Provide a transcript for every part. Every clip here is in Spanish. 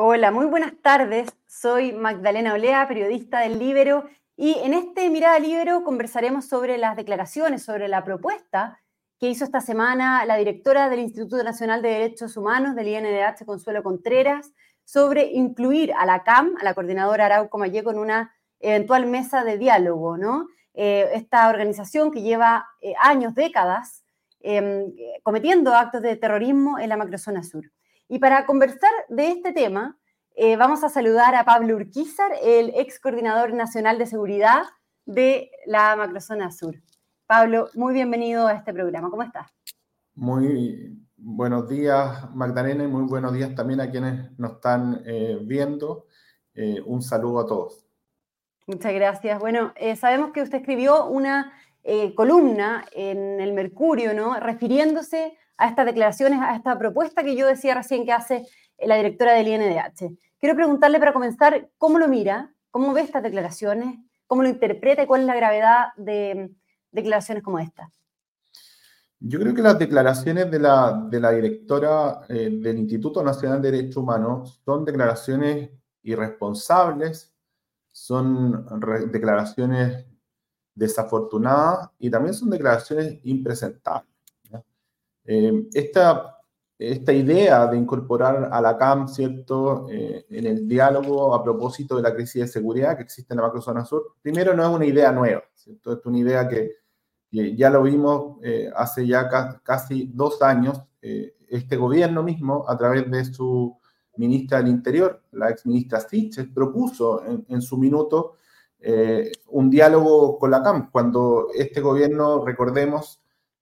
Hola, muy buenas tardes. Soy Magdalena Olea, periodista del Libero, y en este Mirada Libero conversaremos sobre las declaraciones, sobre la propuesta que hizo esta semana la directora del Instituto Nacional de Derechos Humanos del INDH, Consuelo Contreras, sobre incluir a la CAM, a la coordinadora Arauco Mayeco, en una eventual mesa de diálogo, ¿no? Eh, esta organización que lleva eh, años, décadas, em, cometiendo actos de terrorismo en la macrozona sur. Y para conversar de este tema, eh, vamos a saludar a Pablo Urquizar, el ex coordinador nacional de seguridad de la macrozona sur. Pablo, muy bienvenido a este programa. ¿Cómo estás? Muy buenos días, Magdalena, y muy buenos días también a quienes nos están eh, viendo. Eh, un saludo a todos. Muchas gracias. Bueno, sabemos que usted escribió una columna en el Mercurio, ¿no? Refiriéndose a estas declaraciones, a esta propuesta que yo decía recién que hace la directora del INDH. Quiero preguntarle para comenzar, ¿cómo lo mira? ¿Cómo ve estas declaraciones? ¿Cómo lo interpreta y cuál es la gravedad de declaraciones como esta? Yo creo que las declaraciones de la, de la directora eh, del Instituto Nacional de Derechos Humanos son declaraciones irresponsables, son declaraciones desafortunadas y también son declaraciones impresentables. Eh, esta, esta idea de incorporar a la CAM, ¿cierto?, eh, en el diálogo a propósito de la crisis de seguridad que existe en la macrozona sur, primero no es una idea nueva, ¿cierto? Es una idea que, ya lo vimos eh, hace ya casi dos años, este gobierno mismo, a través de su ministra del Interior, la ex ministra Siches, propuso en, en su minuto un diálogo con la CAM, cuando este gobierno, recordemos,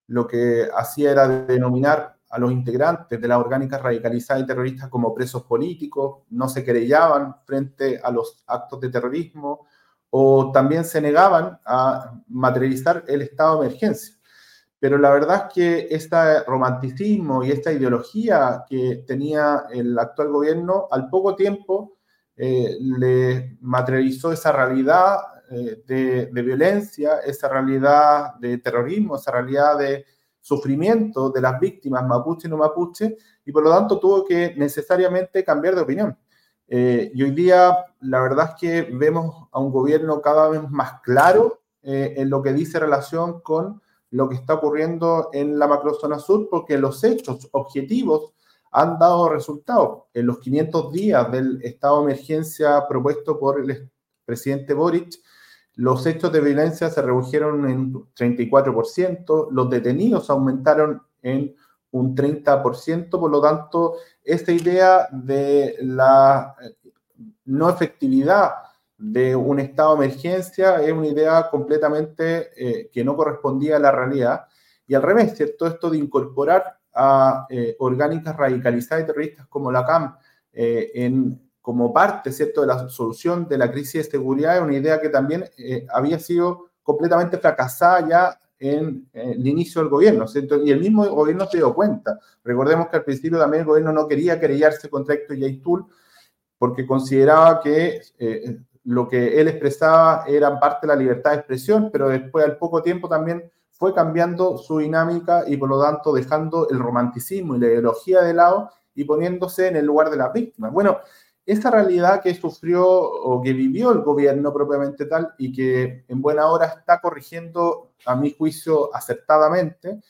lo que hacía era denominar a los integrantes de las orgánicas radicalizadas y terroristas como presos políticos, no se querellaban frente a los actos de terrorismo o también se negaban a materializar el estado de emergencia. Pero la verdad es que este romanticismo y esta ideología que tenía el actual gobierno, al poco tiempo eh, le materializó esa realidad eh, de, violencia, esa realidad de terrorismo, esa realidad de sufrimiento de las víctimas mapuche y no mapuche, y por lo tanto tuvo que necesariamente cambiar de opinión. Eh, y hoy día la verdad es que vemos a un gobierno cada vez más claro eh, en lo que dice relación con lo que está ocurriendo en la macrozona sur, porque los hechos objetivos han dado resultados. En los 500 días del estado de emergencia propuesto por el presidente Boric, los hechos de violencia se redujeron en un 34%, los detenidos aumentaron en un 30%, por lo tanto, esta idea de la eh, no efectividad de un estado de emergencia es una idea completamente eh, que no correspondía a la realidad. Y al revés, ¿cierto? Esto de incorporar a eh, orgánicas radicalizadas y terroristas como la CAM en como parte, ¿cierto?, de la solución de la crisis de seguridad, es una idea que también eh, había sido completamente fracasada ya en, el inicio del gobierno, ¿cierto? Y el mismo gobierno se dio cuenta. Recordemos que al principio también el gobierno no quería querellarse contra Héctor Yaitul porque consideraba que eh, lo que él expresaba era parte de la libertad de expresión, pero después al poco tiempo también fue cambiando su dinámica y por lo tanto dejando el romanticismo y la ideología de lado y poniéndose en el lugar de las víctimas. Bueno, esa realidad que sufrió o que vivió el gobierno propiamente tal y que en buena hora está corrigiendo, a mi juicio, acertadamente,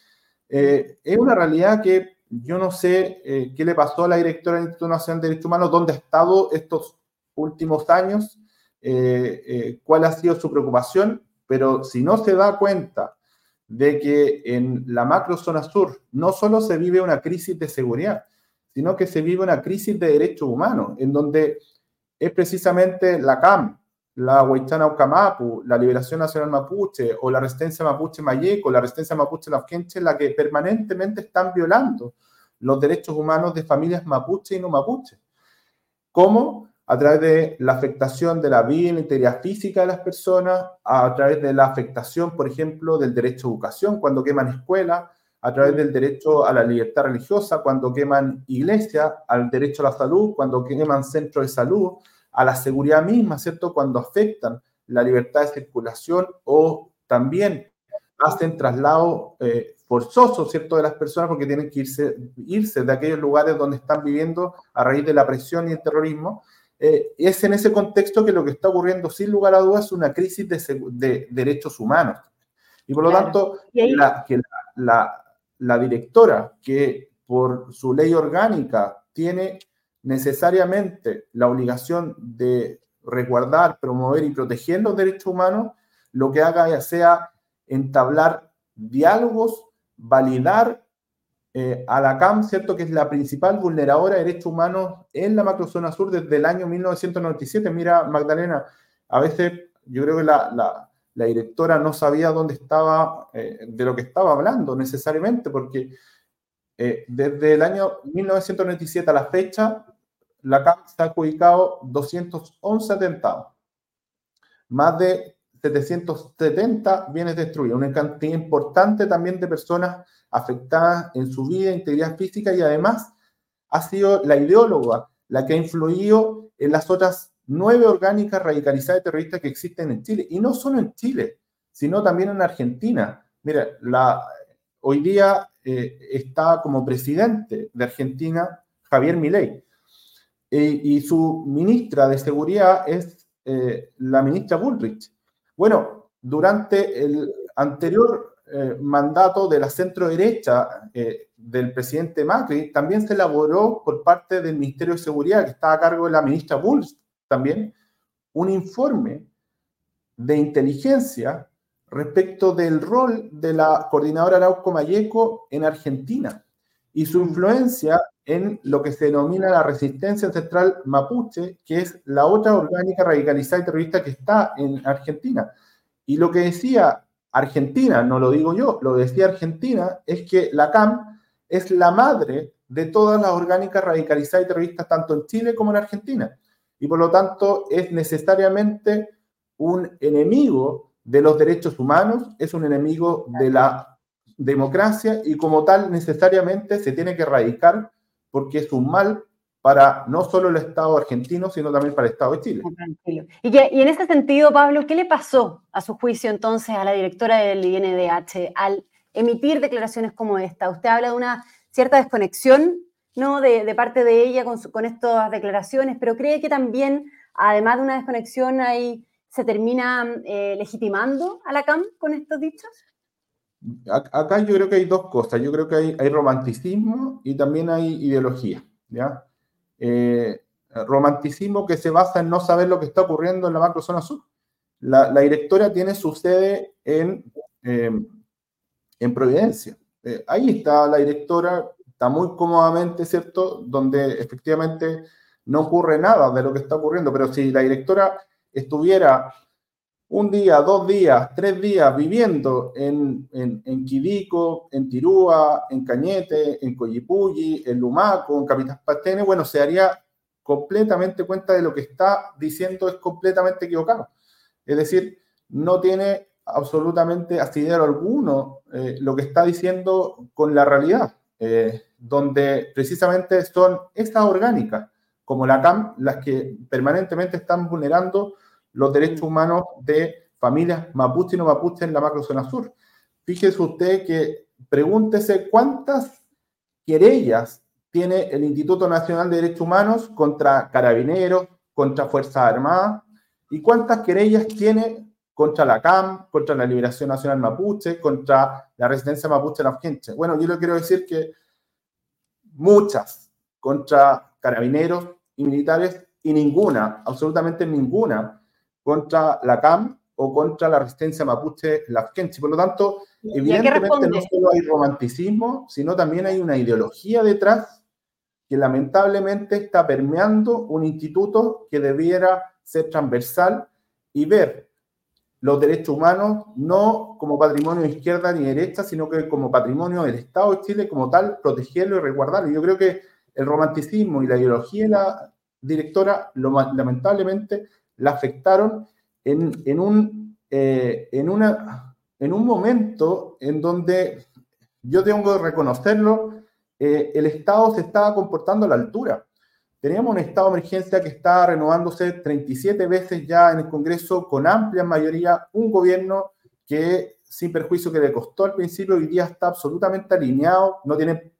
eh, es una realidad que yo no sé eh, qué le pasó a la directora del Instituto Nacional de Derechos Humanos, dónde ha estado estos últimos años, eh, cuál ha sido su preocupación, pero si no se da cuenta de que en la macro zona sur no solo se vive una crisis de seguridad, sino que se vive una crisis de derechos humanos, en donde es precisamente la CAM, la Huaychana Ucamapu, la Liberación Nacional Mapuche o la Resistencia Mapuche Mayeco, la Resistencia Mapuche Lafkenche, la que permanentemente están violando los derechos humanos de familias mapuche y no mapuche. ¿Cómo? A través de la afectación de la vida y la integridad física de las personas, a través de la afectación, por ejemplo, del derecho a educación, cuando queman escuelas, a través del derecho a la libertad religiosa, cuando queman iglesias, al derecho a la salud, cuando queman centros de salud, a la seguridad misma, ¿cierto? Cuando afectan la libertad de circulación o también hacen traslados eh, forzosos, ¿cierto?, de las personas porque tienen que irse, irse de aquellos lugares donde están viviendo a raíz de la presión y el terrorismo. Eh, es en ese contexto que lo que está ocurriendo, sin lugar a dudas, es una crisis de, derechos humanos. Y por lo tanto, la, que la, la directora, que por su ley orgánica tiene necesariamente la obligación de resguardar, promover y proteger los derechos humanos, lo que haga ya sea entablar diálogos, validar eh, a la CAM, ¿cierto? Que es la principal vulneradora de derechos humanos en la macrozona sur desde el año 1997. Mira, Magdalena, a veces yo creo que la, directora no sabía dónde estaba, eh, de lo que estaba hablando necesariamente, porque eh, desde el año 1997 a la fecha, la CAM se ha adjudicado 211 atentados. Más de 770 bienes destruidos, una cantidad importante también de personas afectadas en su vida, integridad física y además ha sido la ideóloga la que ha influido en las otras nueve orgánicas radicalizadas terroristas que existen en Chile. Y no solo en Chile, sino también en Argentina. Mira, la, hoy día eh, está como presidente de Argentina Javier Milei. Eh, y su ministra de Seguridad es eh, la ministra Bullrich. Bueno, durante el anterior eh, mandato de la centro derecha eh, del presidente Macri, también se elaboró por parte del Ministerio de Seguridad, que estaba a cargo de la ministra Bulls, también, un informe de inteligencia respecto del rol de la coordinadora Arauco Mayeco en Argentina y su influencia en lo que se denomina la resistencia ancestral mapuche, que es la otra orgánica radicalizada y terrorista que está en Argentina. Y lo que decía Argentina, no lo digo yo, lo decía Argentina, es que la CAM es la madre de todas las orgánicas radicalizadas y terroristas, tanto en Chile como en Argentina. Y por lo tanto es necesariamente un enemigo de los derechos humanos, es un enemigo de la democracia y como tal necesariamente se tiene que erradicar porque es un mal para no solo el Estado argentino, sino también para el Estado de Chile. Y, en ese sentido, Pablo, ¿qué le pasó a su juicio entonces a la directora del INDH al emitir declaraciones como esta? Usted habla de una cierta desconexión ¿no? de, parte de ella con, con, estas declaraciones, pero cree que también, además de una desconexión, ahí se termina eh, legitimando a la CAM con estos dichos? Acá yo creo que hay dos cosas. Yo creo que hay, hay romanticismo y también hay ideología. ¿ya? Eh, romanticismo que se basa en no saber lo que está ocurriendo en la macrozona sur. La, la directora tiene su sede en, eh, en Providencia. Eh, ahí está la directora, está muy cómodamente, ¿cierto? Donde efectivamente no ocurre nada de lo que está ocurriendo, pero si la directora estuviera un día, dos días, tres días viviendo en, en, en Quidico, en Tirúa, en Cañete, en Coyipulli, en Lumaco, en Capital Pastene, bueno, se haría completamente cuenta de lo que está diciendo es completamente equivocado. Es decir, no tiene absolutamente asidero alguno eh, lo que está diciendo con la realidad, eh, donde precisamente son estas orgánicas, como la CAM, las que permanentemente están vulnerando los derechos humanos de familias mapuche y no mapuche en la macrozona sur. Fíjese usted que pregúntese cuántas querellas tiene el Instituto Nacional de Derechos Humanos contra carabineros, contra Fuerzas Armadas, y cuántas querellas tiene contra la CAM, contra la Liberación Nacional Mapuche, contra la resistencia mapuche en. Bueno, yo le quiero decir que muchas contra carabineros y militares y ninguna, absolutamente ninguna, contra la CAM o contra la resistencia mapuche lafkenchi. Por lo tanto, evidentemente no solo hay romanticismo, sino también hay una ideología detrás que lamentablemente está permeando un instituto que debiera ser transversal y ver los derechos humanos no como patrimonio de izquierda ni derecha, sino que como patrimonio del Estado de Chile, como tal, protegerlo y resguardarlo. Yo creo que el romanticismo y la ideología de la directora, lo, lamentablemente, la afectaron en, un, eh, en, una, en un momento en donde yo tengo que reconocerlo, eh, el Estado se estaba comportando a la altura. Teníamos un estado de emergencia que está renovándose 37 veces ya en el Congreso con amplia mayoría, un gobierno que sin perjuicio que le costó al principio, hoy día está absolutamente alineado, no tiene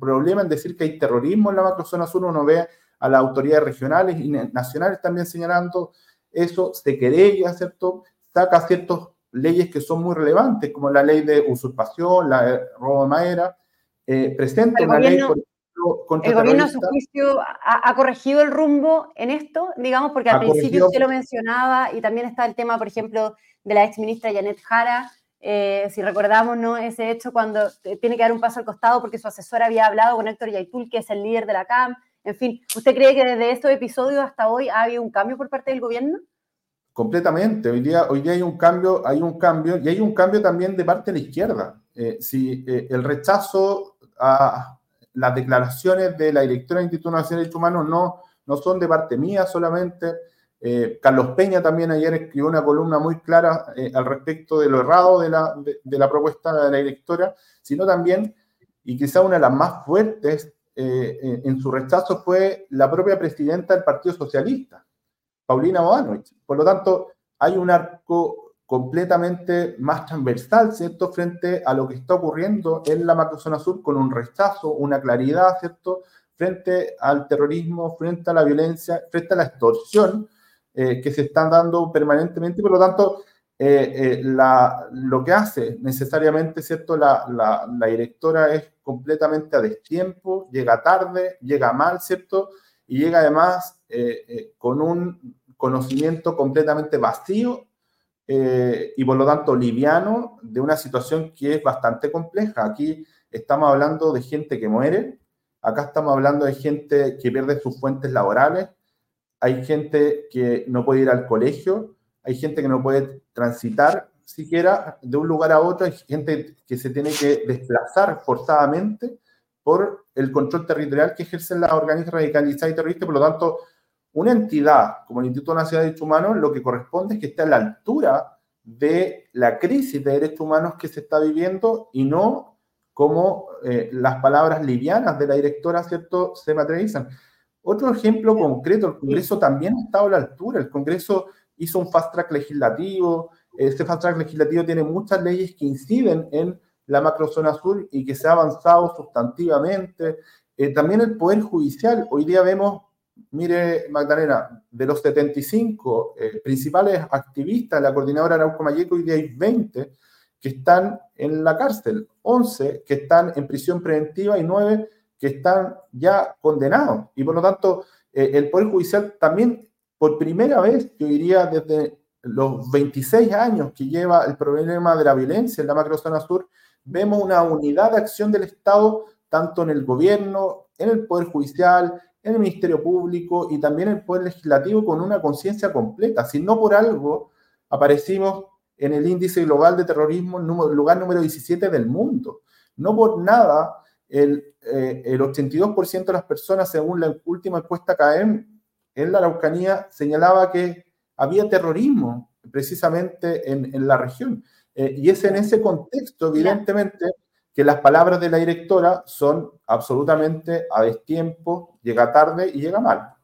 problema en decir que hay terrorismo en la macrozona sur, uno ve a las autoridades regionales y nacionales también señalando eso, se querella, ¿cierto? Saca ciertas leyes que son muy relevantes, como la ley de usurpación, la de robo de madera, eh, presenta una ley... el gobierno, a su juicio, ha, corregido el rumbo en esto, digamos, porque al principio usted lo mencionaba y también está el tema, por ejemplo, de la ex ministra Janet Jara, eh, si recordamos ¿no? ese hecho cuando tiene que dar un paso al costado porque su asesora había hablado con Héctor Yaitul, que es el líder de la CAM. En fin, ¿usted cree que desde estos episodios hasta hoy ha habido un cambio por parte del gobierno? Completamente. Hoy día, hoy día hay un cambio, hay un cambio, y hay un cambio también de parte de la izquierda. Eh, si eh, el rechazo a las declaraciones de la directora del Instituto Nacional de Derechos Humanos no, no son de parte mía solamente, eh, Carlos Peña también ayer escribió una columna muy clara eh, al respecto de lo errado de la, de, la, propuesta de la directora, sino también, y quizá una de las más fuertes eh, en su rechazo fue la propia presidenta del Partido Socialista, Paulina Bodanovich. Por lo tanto, hay un arco completamente más transversal, ¿cierto?, frente a lo que está ocurriendo en la macrozona sur con un rechazo, una claridad, ¿cierto?, frente al terrorismo, frente a la violencia, frente a la extorsión, eh, que se están dando permanentemente, por lo tanto, eh, eh, lo que hace necesariamente, ¿cierto? La, directora es completamente a destiempo, llega tarde, llega mal, ¿cierto? Y llega además con un conocimiento completamente vacío y por lo tanto liviano de una situación que es bastante compleja. Aquí estamos hablando de gente que muere, acá estamos hablando de gente que pierde sus fuentes laborales, hay gente que no puede ir al colegio, hay gente que no puede transitar siquiera de un lugar a otro, hay gente que se tiene que desplazar forzadamente por el control territorial que ejercen las organizaciones radicalizadas y terroristas. Por lo tanto, una entidad como el Instituto Nacional de Derechos Humanos lo que corresponde es que esté a la altura de la crisis de derechos humanos que se está viviendo y no como eh, las palabras livianas de la directora, ¿cierto?, se materializan. Otro ejemplo concreto, el Congreso también ha estado a la altura. El Congreso hizo un fast track legislativo. Este fast track legislativo tiene muchas leyes que inciden en la macrozona sur y que se ha avanzado sustantivamente. Eh, también el Poder Judicial. Hoy día vemos, mire Magdalena, de los 75 eh, principales activistas la coordinadora Arauco Mayeco, hoy día hay 20 que están en la cárcel, 11 que están en prisión preventiva y 9 que están ya condenados. Y por lo tanto, eh, el Poder Judicial también, por primera vez, yo diría desde los 26 años que lleva el problema de la violencia en la macrozona sur, vemos una unidad de acción del Estado, tanto en el gobierno, en el Poder Judicial, en el Ministerio Público y también en el Poder Legislativo con una conciencia completa. Si no por algo aparecimos en el índice global de terrorismo, lugar número 17 del mundo. No por nada el, eh, el 82% de las personas, según la última encuesta CAEM, en la Araucanía señalaba que había terrorismo precisamente en, en la región. Eh, y es en ese contexto, evidentemente, que las palabras de la directora son absolutamente a destiempo, llega tarde y llega mal.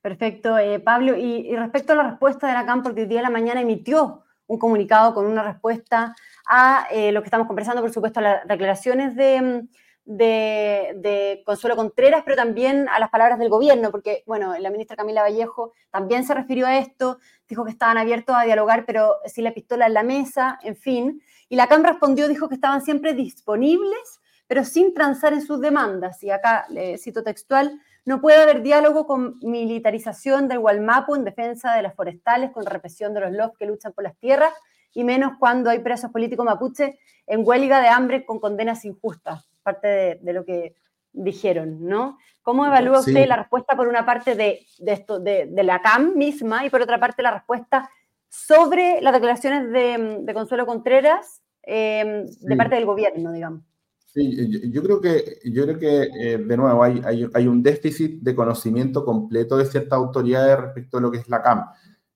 Perfecto, eh, Pablo. Y, respecto a la respuesta de la CAM, porque el día de la mañana emitió un comunicado con una respuesta a lo que estamos conversando, por supuesto, a las declaraciones de, de, Consuelo Contreras, pero también a las palabras del gobierno, porque, bueno, la ministra Camila Vallejo también se refirió a esto, dijo que estaban abiertos a dialogar, pero sin la pistola en la mesa, en fin. Y la CAM respondió, dijo que estaban siempre disponibles, pero sin transar en sus demandas. Y acá le cito textual, no puede haber diálogo con militarización del Gualmapu en defensa de las forestales, con represión de los LOF que luchan por las tierras, y menos cuando hay presos políticos mapuche en huelga de hambre con condenas injustas parte de, lo que dijeron, ¿no? ¿Cómo evalúa usted la respuesta por una parte de, esto, de, la CAM misma y por otra parte la respuesta sobre las declaraciones de, Consuelo Contreras em, de parte del gobierno, digamos? Sí, yo, creo que, yo creo que eh, de nuevo, hay, hay, un déficit de conocimiento completo de ciertas autoridades respecto a lo que es la CAM.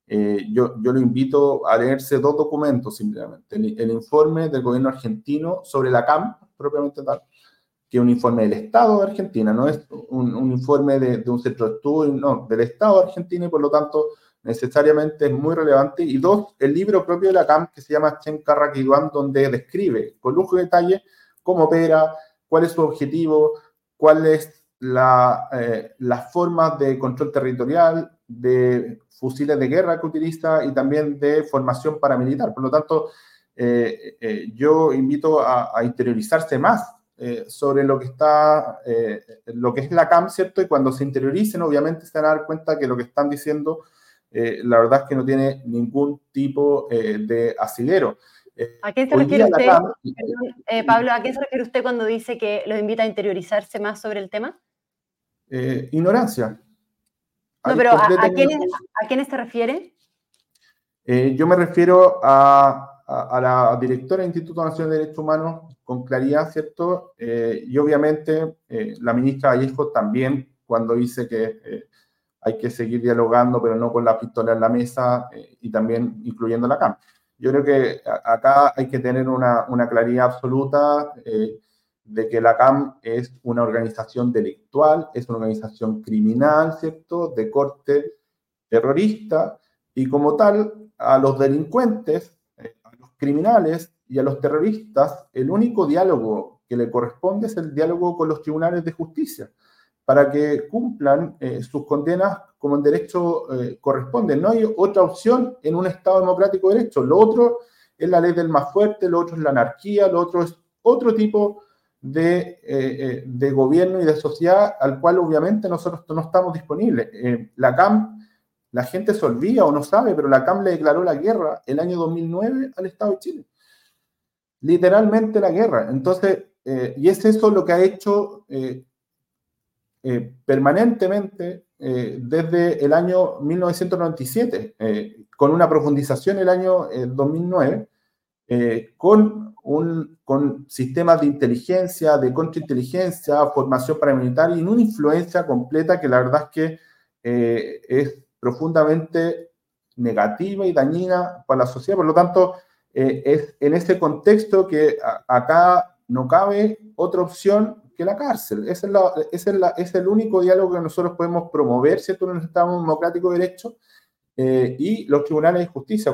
Eh, yo, yo lo invito a leerse dos documentos simplemente. el, informe del gobierno argentino sobre la CAM, propiamente tal, que es un informe del Estado de Argentina, no es un, informe de, un centro de estudio, no, del Estado de Argentina y por lo tanto necesariamente es muy relevante. Y dos, el libro propio de la CAM que se llama Chen Carraquiduan, donde describe con lujo de detalle cómo opera, cuál es su objetivo, cuál es la, eh, las formas de control territorial, de fusiles de guerra que utiliza y también de formación paramilitar. Por lo tanto, eh, eh, yo invito a, interiorizarse más sobre lo que está, lo que es la CAM, ¿cierto? Y cuando se interioricen, obviamente se van a dar cuenta que lo que están diciendo, la verdad es que no tiene ningún tipo de asidero. ¿A qué se refiere usted, Pablo, a qué se refiere usted cuando dice que los invita a interiorizarse más sobre el tema? Eh, ignorancia. No, pero ¿a, quiénes, te refiere? Eh, yo me refiero a, la directora del Instituto Nacional de Derechos Humanos con claridad, ¿cierto? Eh, y obviamente la ministra Vallejo también, cuando dice que hay que seguir dialogando, pero no con la pistola en la mesa y también incluyendo la CAM. Yo creo que acá hay que tener una, claridad absoluta de que la CAM es una organización delictual, es una organización criminal, ¿cierto?, de corte terrorista, y como tal, a los delincuentes, eh, a los criminales y a los terroristas, el único diálogo que le corresponde es el diálogo con los tribunales de justicia, para que cumplan eh, sus condenas como en derecho eh, corresponde. No hay otra opción en un Estado democrático de derecho. Lo otro es la ley del más fuerte, lo otro es la anarquía, lo otro es otro tipo de, eh, de, gobierno y de sociedad al cual obviamente nosotros no estamos disponibles. La CAM, la gente se olvida o no sabe, pero la CAM le declaró la guerra el año 2009 al Estado de Chile. Literalmente la guerra. Entonces, y es eso lo que ha hecho permanentemente desde el año 1997, con una profundización el año 2009, con con sistemas de inteligencia, de contrainteligencia, formación paramilitar y una influencia completa que la verdad es que eh, es profundamente negativa y dañina para la sociedad. Por lo tanto, eh, es en ese contexto que acá no cabe otra opción que la cárcel. Ese es, el único diálogo que nosotros podemos promover, ¿cierto?, en un Estado democrático de derecho, eh, y los tribunales de justicia.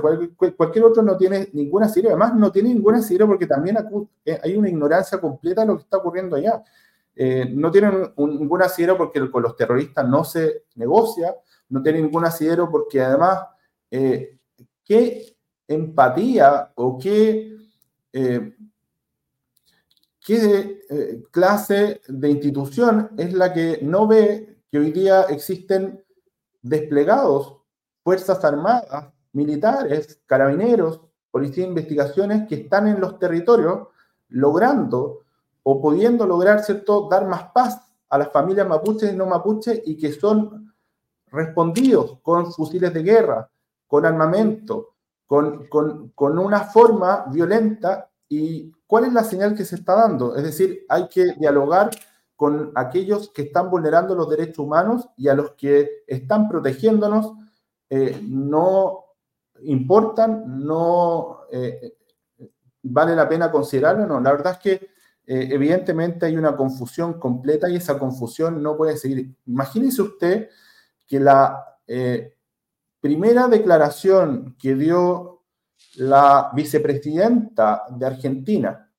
cualquier otro no tiene ninguna serie, además no tiene ninguna serie porque también eh, hay una ignorancia completa de lo que está ocurriendo allá. Eh, no tienen ningún asidero porque con los terroristas no se negocia, no tienen ningún asidero porque además, ¿qué empatía o qué, qué clase de institución es la que no ve que hoy día existen desplegados Fuerzas Armadas, militares, carabineros, policía de investigaciones que están en los territorios logrando o pudiendo lograr, ¿cierto?, dar más paz a las familias mapuches y no mapuches y que son respondidos con fusiles de guerra, con armamento, con, con una forma violenta. ¿Y cuál es la señal que se está dando? Es decir, hay que dialogar con aquellos que están vulnerando los derechos humanos y a los que están protegiéndonos eh, no importan, no eh, vale la pena considerarlo, no. La verdad es que eh, evidentemente hay una confusión completa y esa confusión no puede seguir. Imagínese usted que la primera declaración que dio la vicepresidenta de Argentina,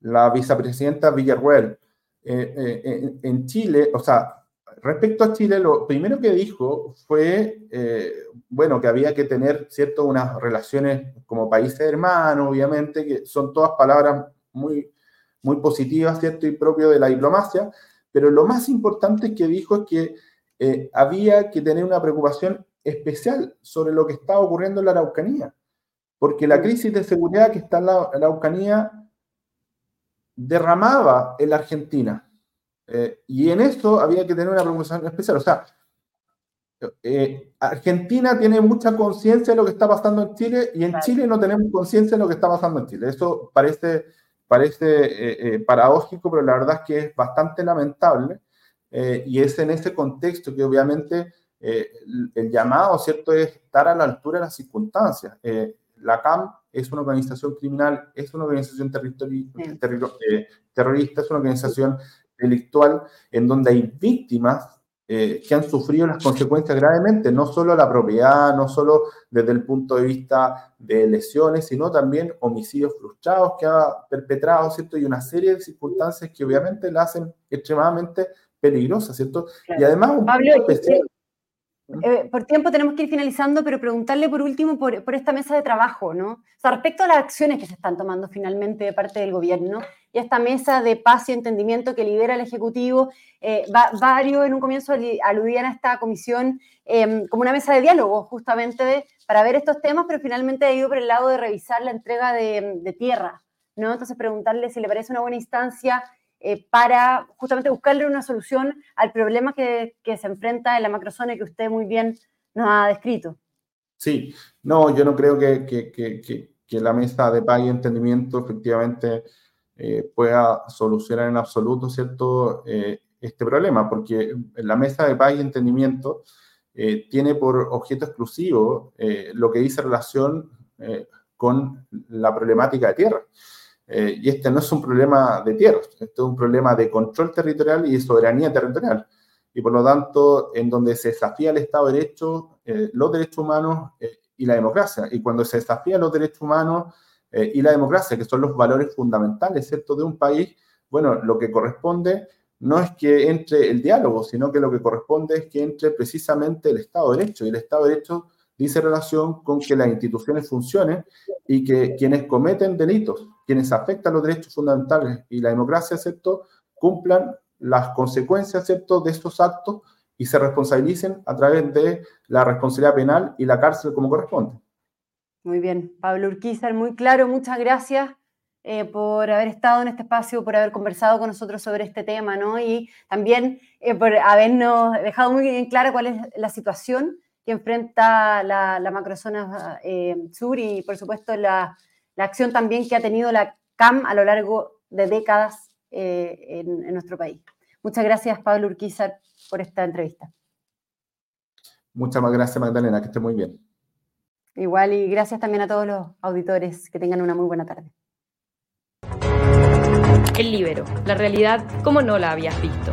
la vicepresidenta Villarruel, en Chile, o sea, respecto a Chile, lo primero que dijo fue, eh, bueno, que había que tener, ¿cierto?, unas relaciones como países hermanos, obviamente, que son todas palabras muy, muy positivas, ¿cierto?, y propio de la diplomacia, pero lo más importante que dijo es que eh, había que tener una preocupación especial sobre lo que estaba ocurriendo en la Araucanía, porque la crisis de seguridad que está en la Araucanía derramaba en la Argentina eh, y en esto había que tener una preocupación especial. O sea, eh, Argentina tiene mucha conciencia de lo que está pasando en Chile y en Chile no tenemos conciencia de lo que está pasando en Chile. Eso parece, parece eh, paradójico, pero la verdad es que es bastante lamentable. y es en ese contexto que obviamente el, el, llamado, ¿cierto?, es estar a la altura de las circunstancias. la CAM es una organización criminal, es una organización terrorista, es una organización delictual en donde hay víctimas eh, que han sufrido las consecuencias gravemente, no solo la propiedad, no solo desde el punto de vista de lesiones, sino también homicidios frustrados que ha perpetrado, ¿cierto? Y una serie de circunstancias que obviamente la hacen extremadamente peligrosa, ¿cierto? Y además un Pablo, especial. Eh, por tiempo tenemos que ir finalizando, pero preguntarle por último por, esta mesa de trabajo, ¿no? Respecto a las acciones que se están tomando finalmente de parte del gobierno y esta mesa de paz y entendimiento que lidera el Ejecutivo, eh, varios en un comienzo aludían a esta comisión eh, como una mesa de diálogo justamente para ver estos temas, pero finalmente ha ido por el lado de revisar la entrega de, de tierra, ¿no? Entonces preguntarle si le parece una buena instancia eh, para justamente buscarle una solución al problema que, se enfrenta en la macrozona que usted muy bien nos ha descrito. Sí, no, yo no creo que, que, que la mesa de paz y entendimiento efectivamente eh, pueda solucionar en absoluto, ¿cierto?, eh, este problema, porque la mesa de paz y entendimiento tiene por objeto exclusivo lo que dice relación con la problemática de tierra. Eh, y este no es un problema de tierras, este es un problema de control territorial y de soberanía territorial. Y por lo tanto, en donde se desafía el Estado de Derecho, eh, los derechos humanos eh, y la democracia. Y cuando se desafía los derechos humanos y la democracia, que son los valores fundamentales, ¿cierto?, de un país, bueno, lo que corresponde no es que entre el diálogo, sino que lo que corresponde es que entre precisamente el Estado de Derecho. Y el Estado de Derecho dice relación con que las instituciones funcionen y que quienes cometen delitos, quienes afectan los derechos fundamentales y la democracia, ¿cierto?, cumplan las consecuencias, ¿cierto?, de estos actos y se responsabilicen a través de la responsabilidad penal y la cárcel como corresponde. Muy bien, Pablo Urquizar, muy claro, muchas gracias eh, por haber estado en este espacio, por haber conversado con nosotros sobre este tema, ¿no? Y también eh, por habernos dejado muy bien clara cuál es la situación que enfrenta la, macrozona eh, sur y, por supuesto, la, acción también que ha tenido la CAM a lo largo de décadas eh, en, nuestro país. Muchas gracias, Pablo Urquizar, por esta entrevista. Muchas más gracias, Magdalena, que esté muy bien. Igual y gracias también a todos los auditores, que tengan una muy buena tarde. El libero, la realidad como no la habías visto.